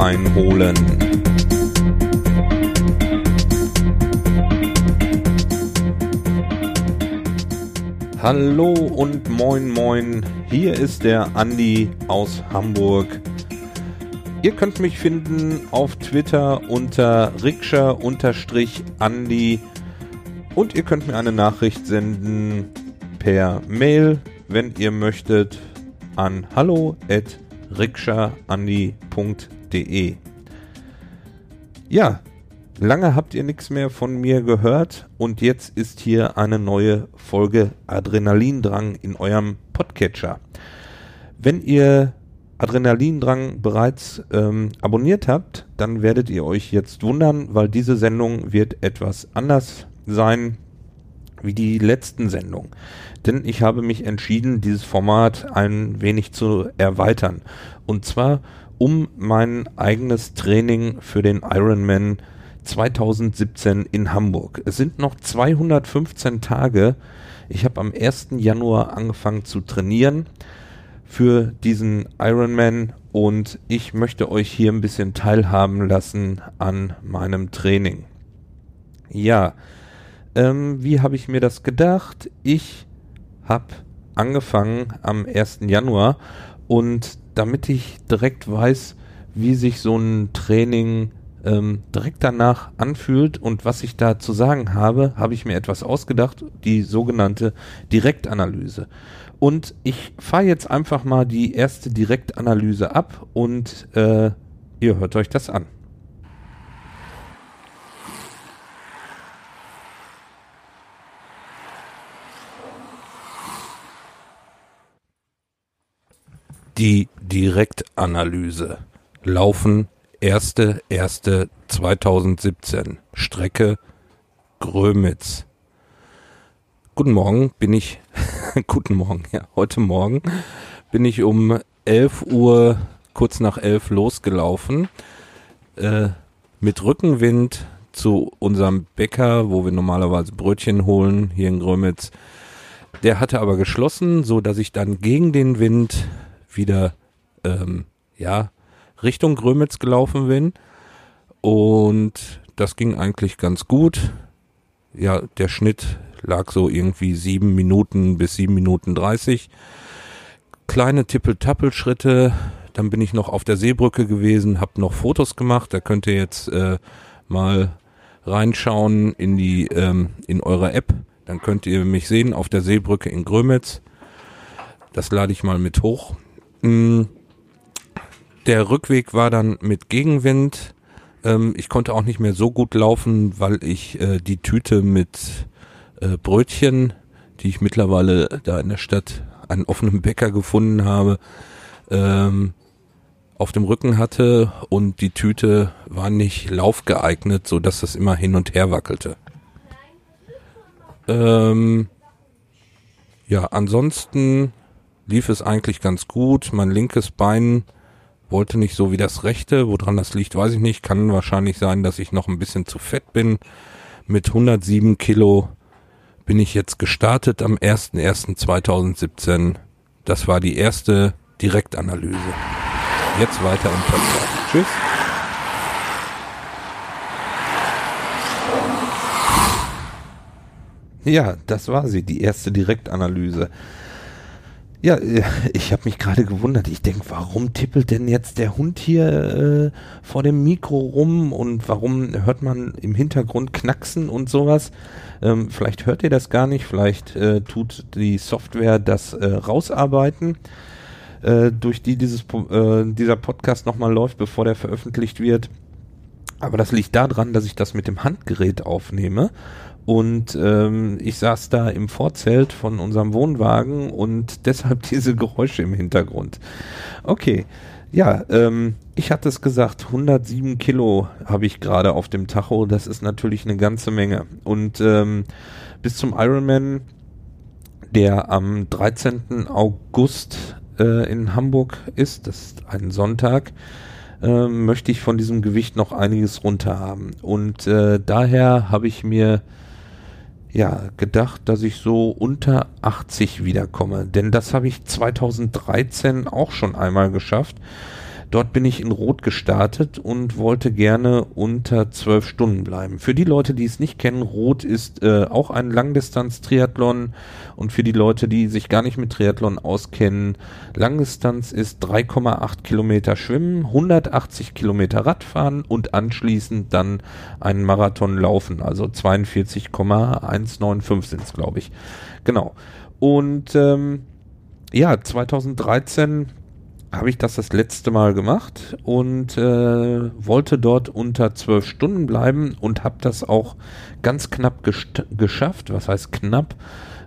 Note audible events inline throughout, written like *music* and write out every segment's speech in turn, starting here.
Einholen. Hallo und moin moin, hier ist der Andi aus Hamburg. Ihr könnt mich finden auf Twitter unter rikscha-andi und ihr könnt mir eine Nachricht senden per Mail, wenn ihr möchtet, an hallo@rikschaandi.de. Ja, lange habt ihr nichts mehr von mir gehört und jetzt ist hier eine neue Folge Adrenalindrang in eurem Podcatcher. Wenn ihr Adrenalindrang bereits ähm, abonniert habt, dann werdet ihr euch jetzt wundern, weil diese Sendung wird etwas anders sein wie die letzten Sendungen. Denn ich habe mich entschieden, dieses Format ein wenig zu erweitern. Und zwar um mein eigenes Training für den Ironman 2017 in Hamburg. Es sind noch 215 Tage. Ich habe am 1. Januar angefangen zu trainieren für diesen Ironman und ich möchte euch hier ein bisschen teilhaben lassen an meinem Training. Ja, ähm, wie habe ich mir das gedacht? Ich habe angefangen am 1. Januar und damit ich direkt weiß, wie sich so ein Training ähm, direkt danach anfühlt und was ich da zu sagen habe, habe ich mir etwas ausgedacht, die sogenannte Direktanalyse. Und ich fahre jetzt einfach mal die erste Direktanalyse ab und äh, ihr hört euch das an. Die Direktanalyse. Laufen 1.1.2017. Strecke Grömitz. Guten Morgen, bin ich, *laughs* guten Morgen, ja, heute Morgen bin ich um 11 Uhr, kurz nach 11 losgelaufen, äh, mit Rückenwind zu unserem Bäcker, wo wir normalerweise Brötchen holen, hier in Grömitz. Der hatte aber geschlossen, so dass ich dann gegen den Wind wieder ähm, ja Richtung Grömitz gelaufen bin und das ging eigentlich ganz gut. Ja, der Schnitt lag so irgendwie sieben Minuten bis sieben Minuten dreißig. Kleine Tippel-Tappel-Schritte. Dann bin ich noch auf der Seebrücke gewesen, habe noch Fotos gemacht. Da könnt ihr jetzt äh, mal reinschauen in die ähm, in eure App. Dann könnt ihr mich sehen auf der Seebrücke in Grömitz. Das lade ich mal mit hoch. Mm, der Rückweg war dann mit Gegenwind. Ähm, ich konnte auch nicht mehr so gut laufen, weil ich äh, die Tüte mit äh, Brötchen, die ich mittlerweile da in der Stadt einen offenen Bäcker gefunden habe, ähm, auf dem Rücken hatte und die Tüte war nicht laufgeeignet, so dass das immer hin und her wackelte. Ähm, ja, ansonsten lief es eigentlich ganz gut. Mein linkes Bein wollte nicht so wie das rechte. Woran das liegt, weiß ich nicht. Kann wahrscheinlich sein, dass ich noch ein bisschen zu fett bin. Mit 107 Kilo bin ich jetzt gestartet am 01.01.2017. Das war die erste Direktanalyse. Jetzt weiter im Podcast. Tschüss. Ja, das war sie, die erste Direktanalyse. Ja, äh, *laughs* ich habe mich gerade gewundert. Ich denke, warum tippelt denn jetzt der Hund hier äh, vor dem Mikro rum und warum hört man im Hintergrund knacksen und sowas? Ähm, vielleicht hört ihr das gar nicht, vielleicht äh, tut die Software das äh, rausarbeiten, äh, durch die dieses, äh, dieser Podcast nochmal läuft, bevor der veröffentlicht wird. Aber das liegt daran, dass ich das mit dem Handgerät aufnehme und ähm, ich saß da im Vorzelt von unserem Wohnwagen und *laughs* deshalb diese Geräusche im Hintergrund. Okay, ja, ähm, ich hatte es gesagt, 107 Kilo habe ich gerade auf dem Tacho. Das ist natürlich eine ganze Menge. Und ähm, bis zum Ironman, der am 13. August äh, in Hamburg ist, das ist ein Sonntag, äh, möchte ich von diesem Gewicht noch einiges runter haben. Und äh, daher habe ich mir ja, gedacht, dass ich so unter 80 wiederkomme. Denn das habe ich 2013 auch schon einmal geschafft. Dort bin ich in Rot gestartet und wollte gerne unter zwölf Stunden bleiben. Für die Leute, die es nicht kennen, Rot ist äh, auch ein Langdistanz-Triathlon und für die Leute, die sich gar nicht mit Triathlon auskennen, Langdistanz ist 3,8 Kilometer Schwimmen, 180 Kilometer Radfahren und anschließend dann einen Marathon laufen, also 42,195 sind es, glaube ich. Genau. Und ähm, ja, 2013 habe ich das das letzte Mal gemacht und äh, wollte dort unter zwölf Stunden bleiben und habe das auch ganz knapp geschafft. Was heißt knapp?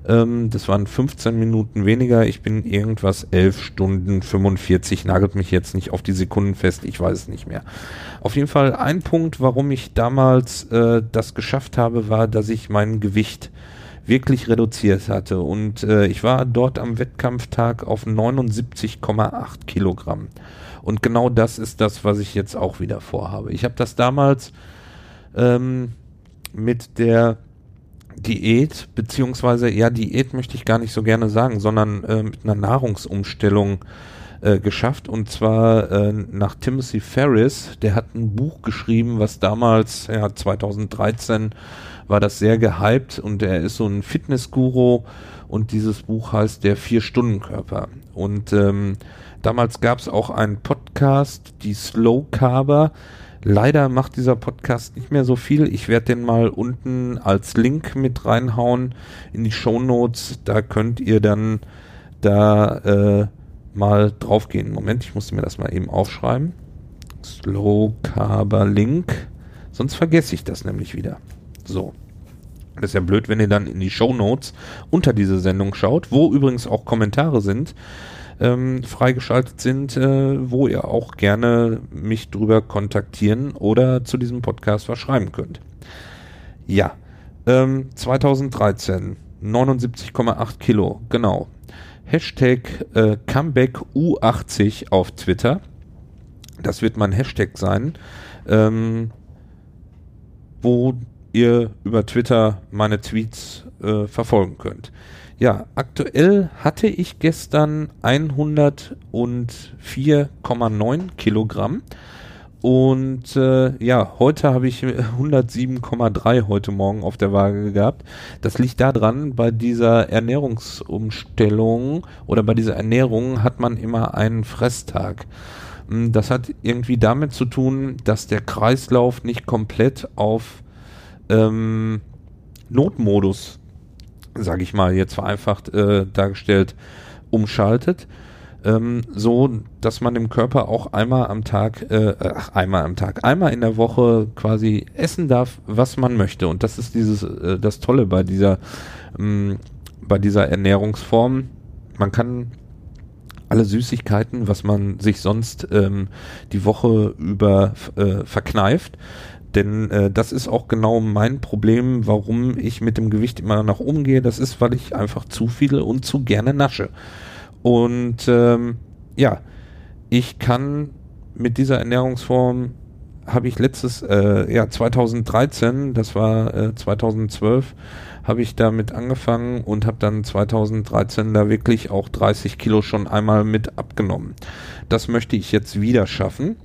Ähm, das waren 15 Minuten weniger. Ich bin irgendwas 11 Stunden 45. Nagelt mich jetzt nicht auf die Sekunden fest. Ich weiß es nicht mehr. Auf jeden Fall ein Punkt, warum ich damals äh, das geschafft habe, war, dass ich mein Gewicht wirklich reduziert hatte. Und äh, ich war dort am Wettkampftag auf 79,8 Kilogramm. Und genau das ist das, was ich jetzt auch wieder vorhabe. Ich habe das damals ähm, mit der Diät, beziehungsweise, ja, Diät möchte ich gar nicht so gerne sagen, sondern äh, mit einer Nahrungsumstellung äh, geschafft. Und zwar äh, nach Timothy Ferris, der hat ein Buch geschrieben, was damals, ja, 2013 war das sehr gehypt und er ist so ein Fitnessguru und dieses Buch heißt Der Vier-Stunden-Körper. Und ähm, damals gab es auch einen Podcast, die Slow Carber. Leider macht dieser Podcast nicht mehr so viel. Ich werde den mal unten als Link mit reinhauen in die Show Notes. Da könnt ihr dann da äh, mal draufgehen. Moment, ich musste mir das mal eben aufschreiben. Slow Carber Link. Sonst vergesse ich das nämlich wieder. So. Das ist ja blöd, wenn ihr dann in die Show Notes unter diese Sendung schaut, wo übrigens auch Kommentare sind, ähm, freigeschaltet sind, äh, wo ihr auch gerne mich drüber kontaktieren oder zu diesem Podcast was schreiben könnt. Ja, ähm, 2013, 79,8 Kilo, genau. Hashtag äh, Comeback U80 auf Twitter. Das wird mein Hashtag sein, ähm, wo ihr über Twitter meine Tweets äh, verfolgen könnt. Ja, aktuell hatte ich gestern 104,9 Kilogramm. Und äh, ja, heute habe ich 107,3 heute Morgen auf der Waage gehabt. Das liegt daran, bei dieser Ernährungsumstellung oder bei dieser Ernährung hat man immer einen Fresstag. Hm, das hat irgendwie damit zu tun, dass der Kreislauf nicht komplett auf ähm, Notmodus, sage ich mal, jetzt vereinfacht äh, dargestellt, umschaltet. Ähm, so, dass man dem Körper auch einmal am Tag, äh, ach, einmal am Tag, einmal in der Woche quasi essen darf, was man möchte. Und das ist dieses, äh, das Tolle bei dieser, ähm, bei dieser Ernährungsform. Man kann alle Süßigkeiten, was man sich sonst ähm, die Woche über äh, verkneift, denn äh, das ist auch genau mein Problem, warum ich mit dem Gewicht immer nach oben gehe. Das ist, weil ich einfach zu viele und zu gerne nasche. Und ähm, ja, ich kann mit dieser Ernährungsform habe ich letztes, äh, ja 2013, das war äh, 2012, habe ich damit angefangen und habe dann 2013 da wirklich auch 30 Kilo schon einmal mit abgenommen. Das möchte ich jetzt wieder schaffen.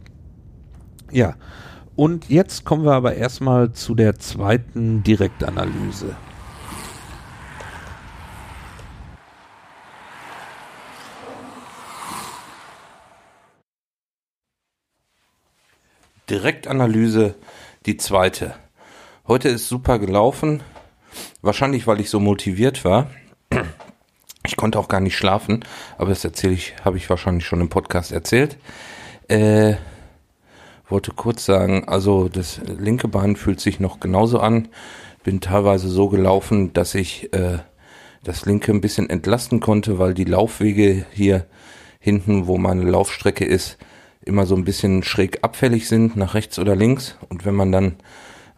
Ja, und jetzt kommen wir aber erstmal zu der zweiten Direktanalyse. Direktanalyse, die zweite. Heute ist super gelaufen. Wahrscheinlich, weil ich so motiviert war. Ich konnte auch gar nicht schlafen, aber das erzähle ich, habe ich wahrscheinlich schon im Podcast erzählt. Äh, wollte kurz sagen, also das linke Bein fühlt sich noch genauso an. Bin teilweise so gelaufen, dass ich äh, das linke ein bisschen entlasten konnte, weil die Laufwege hier hinten, wo meine Laufstrecke ist, immer so ein bisschen schräg abfällig sind, nach rechts oder links. Und wenn man dann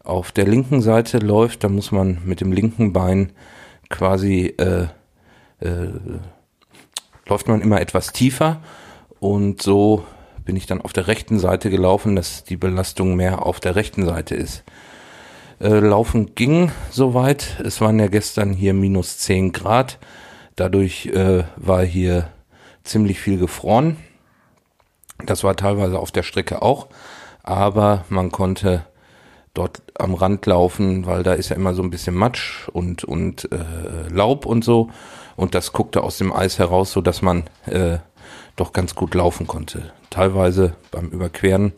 auf der linken Seite läuft, dann muss man mit dem linken Bein quasi äh, äh, läuft man immer etwas tiefer und so bin ich dann auf der rechten Seite gelaufen, dass die Belastung mehr auf der rechten Seite ist. Äh, Laufen ging soweit. Es waren ja gestern hier minus 10 Grad. Dadurch äh, war hier ziemlich viel gefroren. Das war teilweise auf der Strecke auch, aber man konnte dort am Rand laufen, weil da ist ja immer so ein bisschen Matsch und, und äh, Laub und so. Und das guckte aus dem Eis heraus, so dass man äh, doch ganz gut laufen konnte. Teilweise beim Überqueren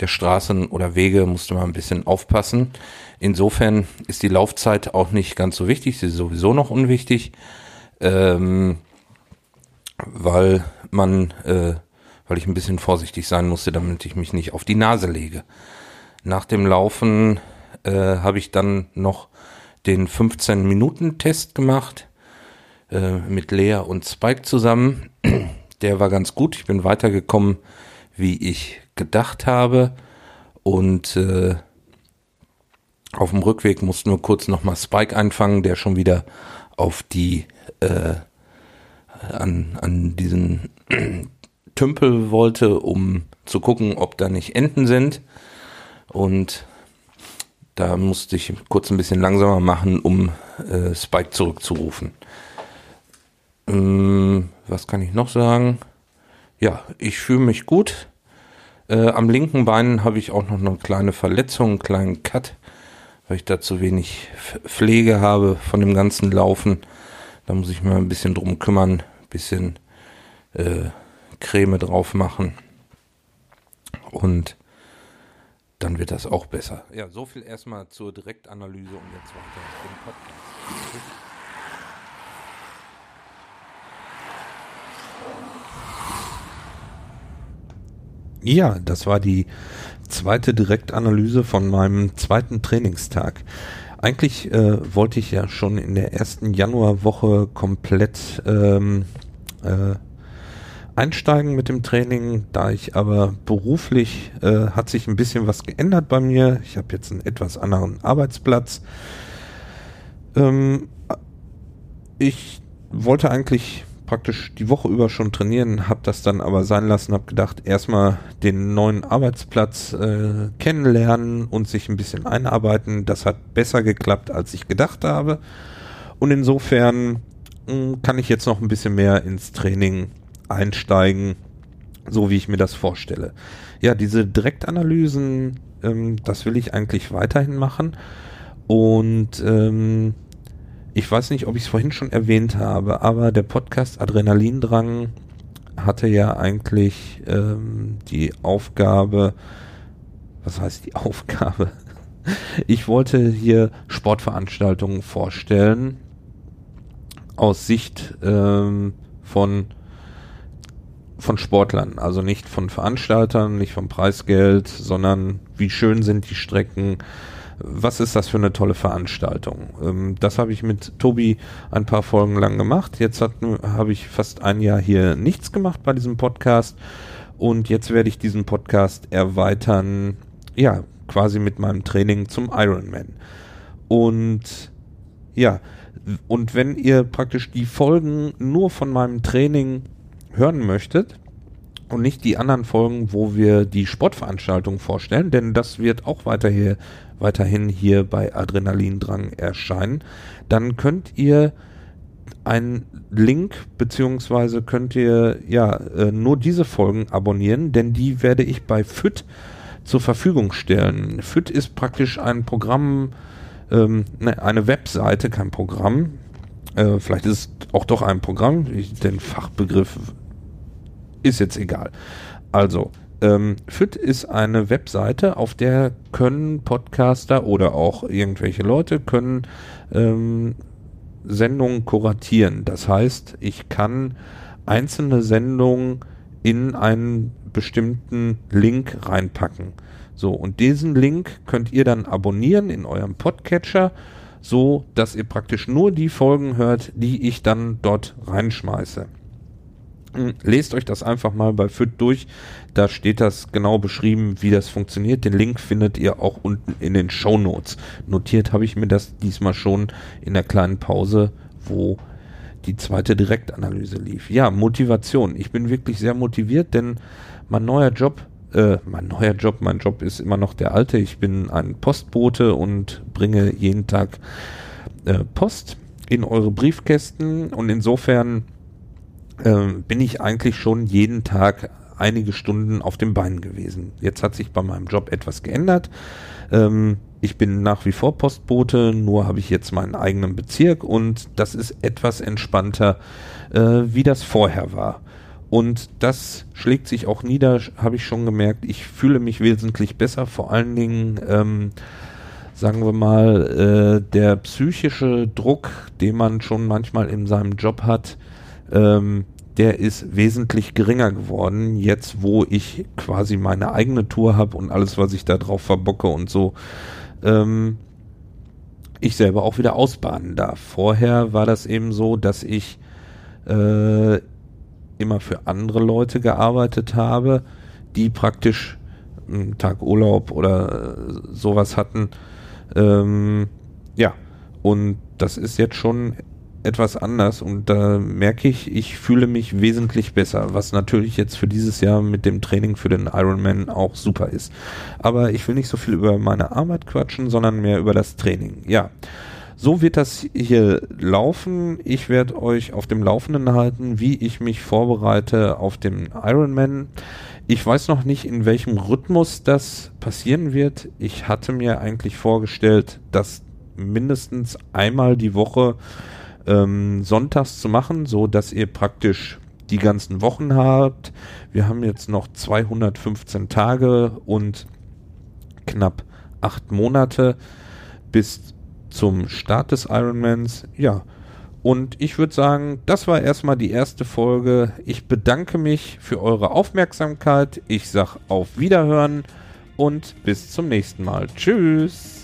der Straßen oder Wege musste man ein bisschen aufpassen. Insofern ist die Laufzeit auch nicht ganz so wichtig, sie ist sowieso noch unwichtig, ähm, weil man, äh, weil ich ein bisschen vorsichtig sein musste, damit ich mich nicht auf die Nase lege. Nach dem Laufen äh, habe ich dann noch den 15-Minuten-Test gemacht äh, mit Lea und Spike zusammen. Der war ganz gut. Ich bin weitergekommen, wie ich gedacht habe. Und äh, auf dem Rückweg mussten wir kurz nochmal Spike einfangen, der schon wieder auf die äh, an, an diesen *clears throat* Tümpel wollte, um zu gucken, ob da nicht Enten sind. Und da musste ich kurz ein bisschen langsamer machen, um äh, Spike zurückzurufen. Ähm, was kann ich noch sagen? Ja, ich fühle mich gut. Äh, am linken Bein habe ich auch noch eine kleine Verletzung, einen kleinen Cut, weil ich da zu wenig Pflege habe von dem ganzen Laufen. Da muss ich mal ein bisschen drum kümmern, ein bisschen äh, Creme drauf machen. Und dann wird das auch besser. Ja, so viel erstmal zur Direktanalyse und jetzt weiter im Podcast. Ja, das war die zweite Direktanalyse von meinem zweiten Trainingstag. Eigentlich äh, wollte ich ja schon in der ersten Januarwoche komplett ähm, äh, einsteigen mit dem Training, da ich aber beruflich äh, hat sich ein bisschen was geändert bei mir. Ich habe jetzt einen etwas anderen Arbeitsplatz. Ähm, ich wollte eigentlich praktisch die Woche über schon trainieren, habe das dann aber sein lassen, habe gedacht, erstmal den neuen Arbeitsplatz äh, kennenlernen und sich ein bisschen einarbeiten. Das hat besser geklappt, als ich gedacht habe. Und insofern mh, hm, kann ich jetzt noch ein bisschen mehr ins Training einsteigen, so wie ich mir das vorstelle. Ja, diese Direktanalysen, ähm, das will ich eigentlich weiterhin machen. Und ähm, ich weiß nicht, ob ich es vorhin schon erwähnt habe, aber der Podcast Adrenalindrang hatte ja eigentlich ähm, die Aufgabe, was heißt die *laughs* Aufgabe? Ich wollte hier Sportveranstaltungen vorstellen aus Sicht ähm, von von Sportlern, also nicht von Veranstaltern, nicht vom Preisgeld, sondern wie schön sind die Strecken, was ist das für eine tolle Veranstaltung. Ähm, das habe ich mit Tobi ein paar Folgen lang gemacht. Jetzt habe ich fast ein Jahr hier nichts gemacht bei diesem Podcast und jetzt werde ich diesen Podcast erweitern, ja, quasi mit meinem Training zum Ironman. Und ja, und wenn ihr praktisch die Folgen nur von meinem Training hören möchtet und nicht die anderen Folgen, wo wir die Sportveranstaltung vorstellen, denn das wird auch weiter hier, weiterhin hier bei Adrenalindrang erscheinen, dann könnt ihr einen Link beziehungsweise könnt ihr ja äh, nur diese Folgen abonnieren, denn die werde ich bei FIT zur Verfügung stellen. FIT ist praktisch ein Programm, ähm, ne, eine Webseite, kein Programm. Äh, vielleicht ist es auch doch ein Programm. Ich, den Fachbegriff ist jetzt egal. Also, ähm, FIT ist eine Webseite, auf der können Podcaster oder auch irgendwelche Leute können ähm, Sendungen kuratieren. Das heißt, ich kann einzelne Sendungen in einen bestimmten Link reinpacken. So, und diesen Link könnt ihr dann abonnieren in eurem Podcatcher, so dass ihr praktisch nur die Folgen hört, die ich dann dort reinschmeiße. Lest euch das einfach mal bei FIT durch. Da steht das genau beschrieben, wie das funktioniert. Den Link findet ihr auch unten in den Show Notes. Notiert habe ich mir das diesmal schon in der kleinen Pause, wo die zweite Direktanalyse lief. Ja, Motivation. Ich bin wirklich sehr motiviert, denn mein neuer Job, äh, mein neuer Job, mein Job ist immer noch der alte. Ich bin ein Postbote und bringe jeden Tag äh, Post in eure Briefkästen und insofern ähm, bin ich eigentlich schon jeden Tag einige Stunden auf dem Bein gewesen. Jetzt hat sich bei meinem Job etwas geändert. Ähm, ich bin nach wie vor Postbote, nur habe ich jetzt meinen eigenen Bezirk und das ist etwas entspannter, äh, wie das vorher war. Und das schlägt sich auch nieder, habe ich schon gemerkt. Ich fühle mich wesentlich besser, vor allen Dingen, ähm, sagen wir mal, äh, der psychische Druck, den man schon manchmal in seinem Job hat, ähm, der ist wesentlich geringer geworden, jetzt wo ich quasi meine eigene Tour habe und alles, was ich da drauf verbocke und so, ähm, ich selber auch wieder ausbaden darf. Vorher war das eben so, dass ich äh, immer für andere Leute gearbeitet habe, die praktisch einen Tag Urlaub oder äh, sowas hatten. Ähm, ja, und das ist jetzt schon etwas anders und da merke ich, ich fühle mich wesentlich besser, was natürlich jetzt für dieses Jahr mit dem Training für den Ironman auch super ist. Aber ich will nicht so viel über meine Arbeit quatschen, sondern mehr über das Training. Ja. So wird das hier laufen. Ich werde euch auf dem Laufenden halten, wie ich mich vorbereite auf dem Ironman. Ich weiß noch nicht, in welchem Rhythmus das passieren wird. Ich hatte mir eigentlich vorgestellt, dass mindestens einmal die Woche ähm, sonntags zu machen, so dass ihr praktisch die ganzen Wochen habt. Wir haben jetzt noch 215 Tage und knapp acht Monate bis zum Start des Ironmans. Ja, und ich würde sagen, das war erstmal die erste Folge. Ich bedanke mich für eure Aufmerksamkeit. Ich sage auf Wiederhören und bis zum nächsten Mal. Tschüss.